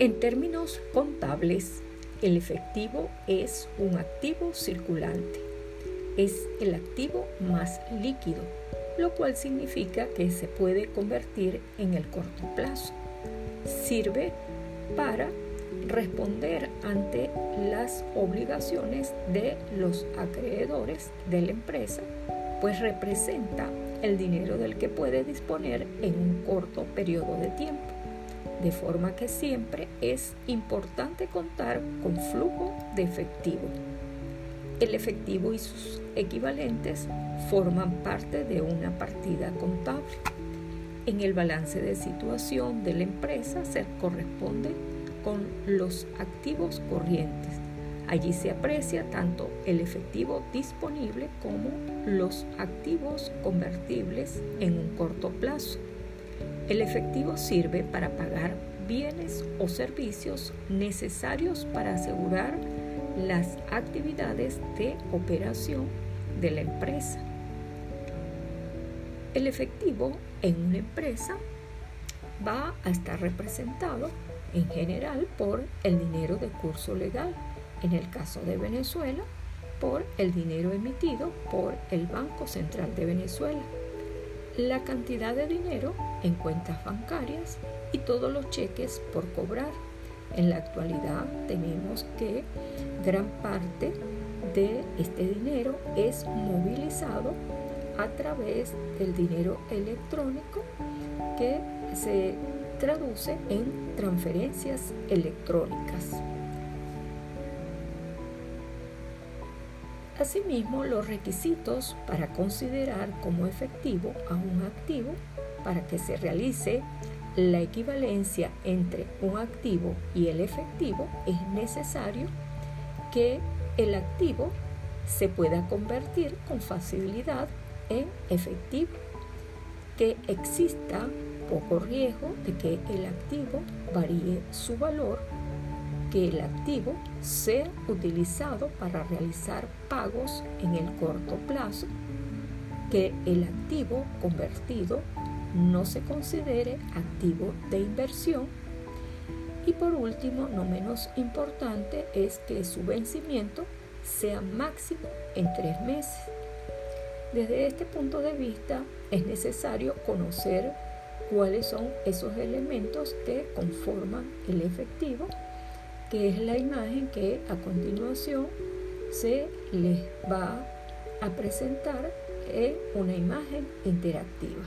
En términos contables, el efectivo es un activo circulante. Es el activo más líquido, lo cual significa que se puede convertir en el corto plazo. Sirve para responder ante las obligaciones de los acreedores de la empresa, pues representa el dinero del que puede disponer en un corto periodo de tiempo. De forma que siempre es importante contar con flujo de efectivo. El efectivo y sus equivalentes forman parte de una partida contable. En el balance de situación de la empresa se corresponde con los activos corrientes. Allí se aprecia tanto el efectivo disponible como los activos convertibles en un corto plazo. El efectivo sirve para pagar bienes o servicios necesarios para asegurar las actividades de operación de la empresa. El efectivo en una empresa va a estar representado en general por el dinero de curso legal, en el caso de Venezuela, por el dinero emitido por el Banco Central de Venezuela, la cantidad de dinero en cuentas bancarias y todos los cheques por cobrar. En la actualidad tenemos que gran parte de este dinero es movilizado a través del dinero electrónico que se traduce en transferencias electrónicas. Asimismo, los requisitos para considerar como efectivo a un activo para que se realice la equivalencia entre un activo y el efectivo es necesario que el activo se pueda convertir con facilidad en efectivo, que exista poco riesgo de que el activo varíe su valor, que el activo sea utilizado para realizar pagos en el corto plazo, que el activo convertido no se considere activo de inversión y por último, no menos importante, es que su vencimiento sea máximo en tres meses. Desde este punto de vista es necesario conocer cuáles son esos elementos que conforman el efectivo, que es la imagen que a continuación se les va a presentar en una imagen interactiva.